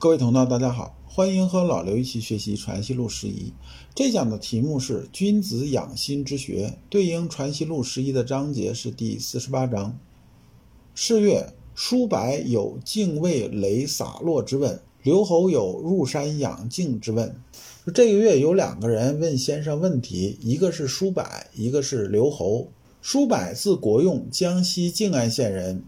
各位同道，大家好，欢迎和老刘一起学习《传习录》十一。这讲的题目是“君子养心之学”，对应《传习录》十一的章节是第四十八章。是月，叔柏有敬畏雷洒落之问，刘侯有入山养静之问。这个月有两个人问先生问题，一个是叔柏，一个是刘侯。叔柏字国用，江西靖安县人。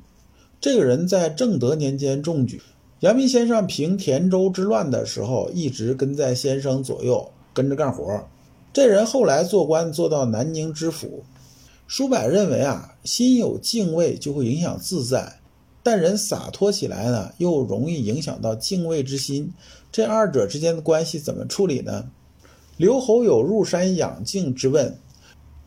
这个人在正德年间中举。阳明先生平田州之乱的时候，一直跟在先生左右，跟着干活。这人后来做官做到南宁知府。叔柏认为啊，心有敬畏就会影响自在，但人洒脱起来呢，又容易影响到敬畏之心。这二者之间的关系怎么处理呢？刘侯有入山养静之问，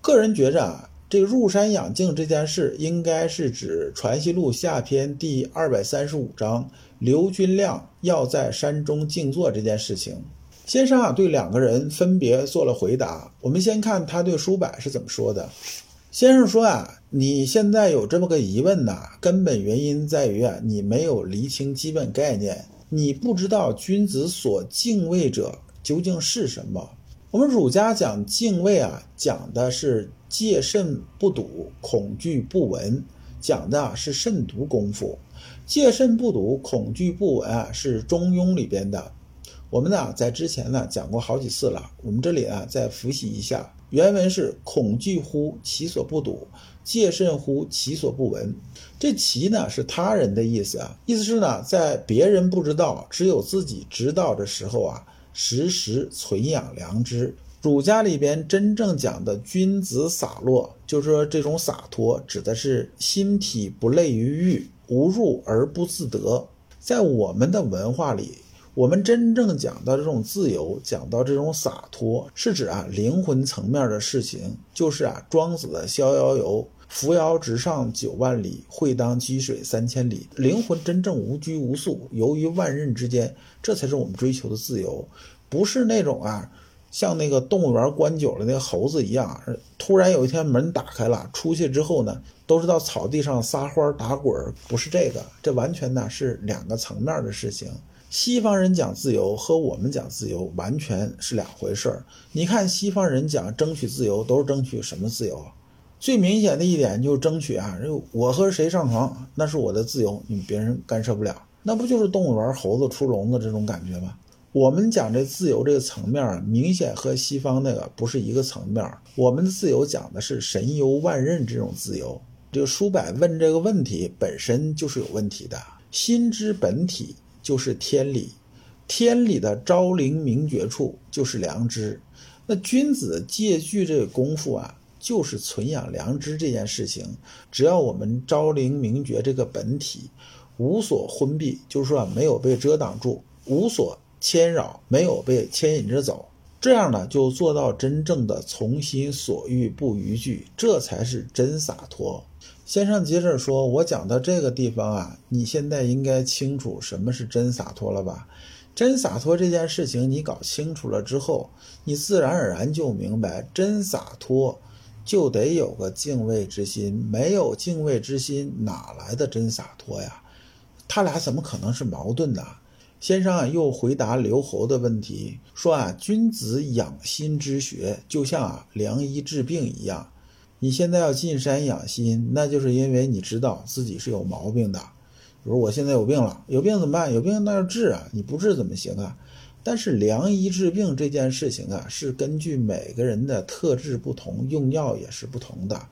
个人觉着啊。这个入山养静这件事，应该是指《传习录》下篇第二百三十五章刘君亮要在山中静坐这件事情。先生啊，对两个人分别做了回答。我们先看他对叔柏是怎么说的。先生说啊，你现在有这么个疑问呐，根本原因在于啊，你没有厘清基本概念，你不知道君子所敬畏者究竟是什么。我们儒家讲敬畏啊，讲的是。戒慎不睹，恐惧不闻，讲的是慎独功夫。戒慎不睹，恐惧不闻啊，是中庸里边的。我们呢，在之前呢讲过好几次了。我们这里啊，再复习一下。原文是：恐惧乎其所不睹，戒慎乎其所不闻。这其呢是他人的意思啊，意思是呢，在别人不知道，只有自己知道的时候啊，时时存养良知。儒家里边真正讲的君子洒落，就是说这种洒脱指的是心体不累于欲，无入而不自得。在我们的文化里，我们真正讲到这种自由，讲到这种洒脱，是指啊灵魂层面的事情，就是啊庄子的《逍遥游》：“扶摇直上九万里，会当击水三千里。”灵魂真正无拘无束，游于万仞之间，这才是我们追求的自由，不是那种啊。像那个动物园关久了那个猴子一样，突然有一天门打开了，出去之后呢，都是到草地上撒欢打滚不是这个，这完全呢是两个层面的事情。西方人讲自由和我们讲自由完全是两回事儿。你看西方人讲争取自由，都是争取什么自由？最明显的一点就是争取啊，我和谁上床那是我的自由，你别人干涉不了，那不就是动物园猴子出笼子这种感觉吗？我们讲这自由这个层面，明显和西方那个不是一个层面。我们的自由讲的是神游万仞这种自由。这个叔柏问这个问题本身就是有问题的。心之本体就是天理，天理的昭灵明觉处就是良知。那君子借据这个功夫啊，就是存养良知这件事情。只要我们昭灵明觉这个本体无所昏蔽，就是说没有被遮挡住，无所。牵扰没有被牵引着走，这样呢就做到真正的从心所欲不逾矩，这才是真洒脱。先生接着说：“我讲到这个地方啊，你现在应该清楚什么是真洒脱了吧？真洒脱这件事情你搞清楚了之后，你自然而然就明白，真洒脱就得有个敬畏之心，没有敬畏之心，哪来的真洒脱呀？他俩怎么可能是矛盾呢？”先生啊，又回答刘侯的问题，说啊，君子养心之学，就像啊良医治病一样。你现在要进山养心，那就是因为你知道自己是有毛病的。比如我现在有病了，有病怎么办？有病那要治啊，你不治怎么行啊？但是良医治病这件事情啊，是根据每个人的特质不同，用药也是不同的，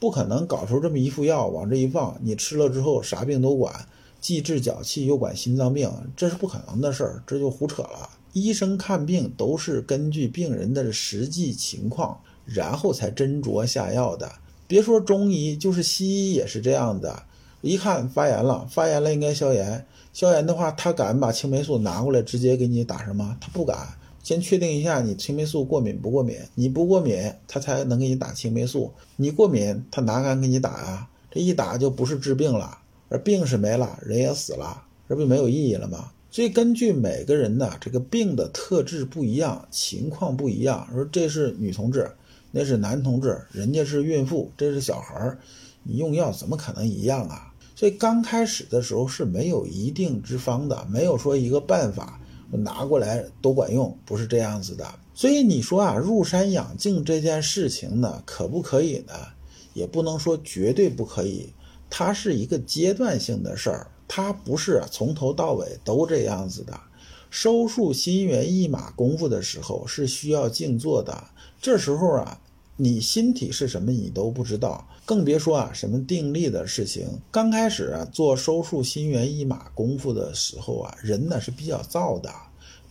不可能搞出这么一副药往这一放，你吃了之后啥病都管。既治脚气又管心脏病，这是不可能的事儿，这就胡扯了。医生看病都是根据病人的实际情况，然后才斟酌下药的。别说中医，就是西医也是这样的。一看发炎了，发炎了应该消炎，消炎的话，他敢把青霉素拿过来直接给你打上吗？他不敢，先确定一下你青霉素过敏不过敏，你不过敏，他才能给你打青霉素。你过敏，他哪敢给你打呀？这一打就不是治病了。而病是没了，人也死了，这不没有意义了吗？所以根据每个人的这个病的特质不一样，情况不一样，说这是女同志，那是男同志，人家是孕妇，这是小孩儿，你用药怎么可能一样啊？所以刚开始的时候是没有一定之方的，没有说一个办法拿过来都管用，不是这样子的。所以你说啊，入山养静这件事情呢，可不可以呢？也不能说绝对不可以，它是一个阶段性的事儿，它不是从头到尾都这样子的。收束心猿意马功夫的时候是需要静坐的，这时候啊。你心体是什么，你都不知道，更别说啊什么定力的事情。刚开始啊做收束心猿意马功夫的时候啊，人呢是比较躁的，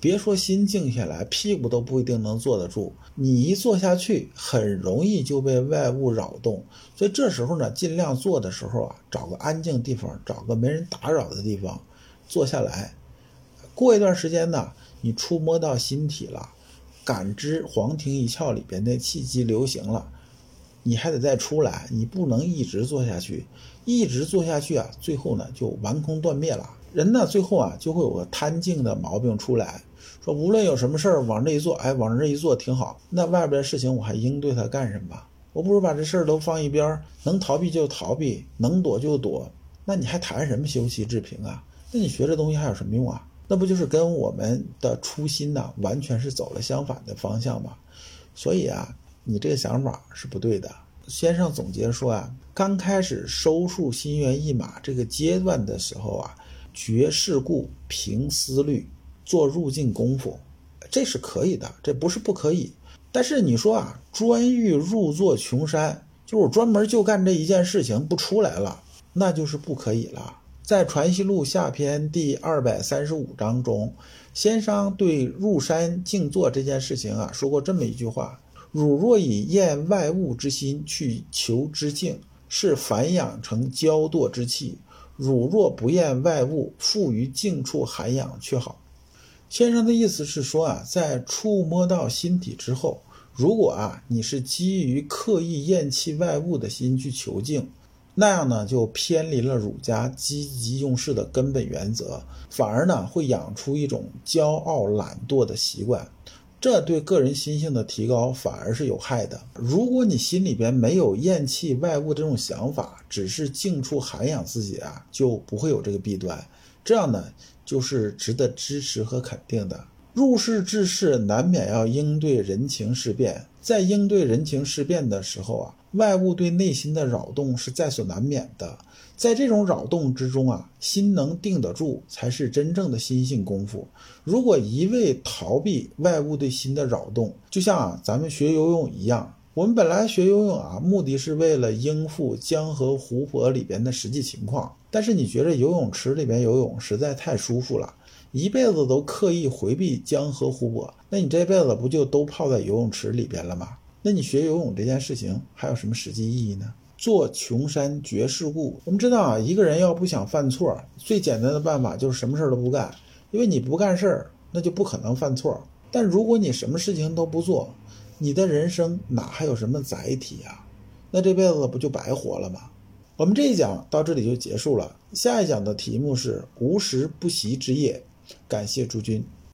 别说心静下来，屁股都不一定能坐得住。你一坐下去，很容易就被外物扰动。所以这时候呢，尽量坐的时候啊，找个安静地方，找个没人打扰的地方坐下来。过一段时间呢，你触摸到心体了。感知黄庭一窍里边的气机流行了，你还得再出来，你不能一直做下去，一直做下去啊，最后呢就完空断灭了。人呢最后啊就会有个贪静的毛病出来，说无论有什么事儿往这一坐，哎，往这一坐挺好。那外边的事情我还应对它干什么？我不如把这事儿都放一边，能逃避就逃避，能躲就躲。那你还谈什么修习治平啊？那你学这东西还有什么用啊？那不就是跟我们的初心呢，完全是走了相反的方向吗？所以啊，你这个想法是不对的。先生总结说啊，刚开始收束心猿意马这个阶段的时候啊，绝世故，平思虑，做入境功夫，这是可以的，这不是不可以。但是你说啊，专欲入座穷山，就是专门就干这一件事情不出来了，那就是不可以了。在《传习录》下篇第二百三十五章中，先生对入山静坐这件事情啊说过这么一句话：“汝若以厌外物之心去求之静，是反养成骄惰之气；汝若不厌外物，复于静处涵养却好。”先生的意思是说啊，在触摸到心体之后，如果啊你是基于刻意厌弃外物的心去求静。那样呢，就偏离了儒家积极用事的根本原则，反而呢会养出一种骄傲懒惰的习惯，这对个人心性的提高反而是有害的。如果你心里边没有厌弃外物这种想法，只是静处涵养自己啊，就不会有这个弊端。这样呢，就是值得支持和肯定的。入世治世，难免要应对人情事变，在应对人情事变的时候啊。外物对内心的扰动是在所难免的，在这种扰动之中啊，心能定得住，才是真正的心性功夫。如果一味逃避外物对心的扰动，就像啊咱们学游泳一样，我们本来学游泳啊，目的是为了应付江河湖泊里边的实际情况。但是你觉得游泳池里边游泳实在太舒服了，一辈子都刻意回避江河湖泊，那你这辈子不就都泡在游泳池里边了吗？那你学游泳这件事情还有什么实际意义呢？做穷山绝世故。我们知道啊，一个人要不想犯错，最简单的办法就是什么事儿都不干，因为你不干事儿，那就不可能犯错。但如果你什么事情都不做，你的人生哪还有什么载体啊？那这辈子不就白活了吗？我们这一讲到这里就结束了，下一讲的题目是无时不习之夜。感谢诸君。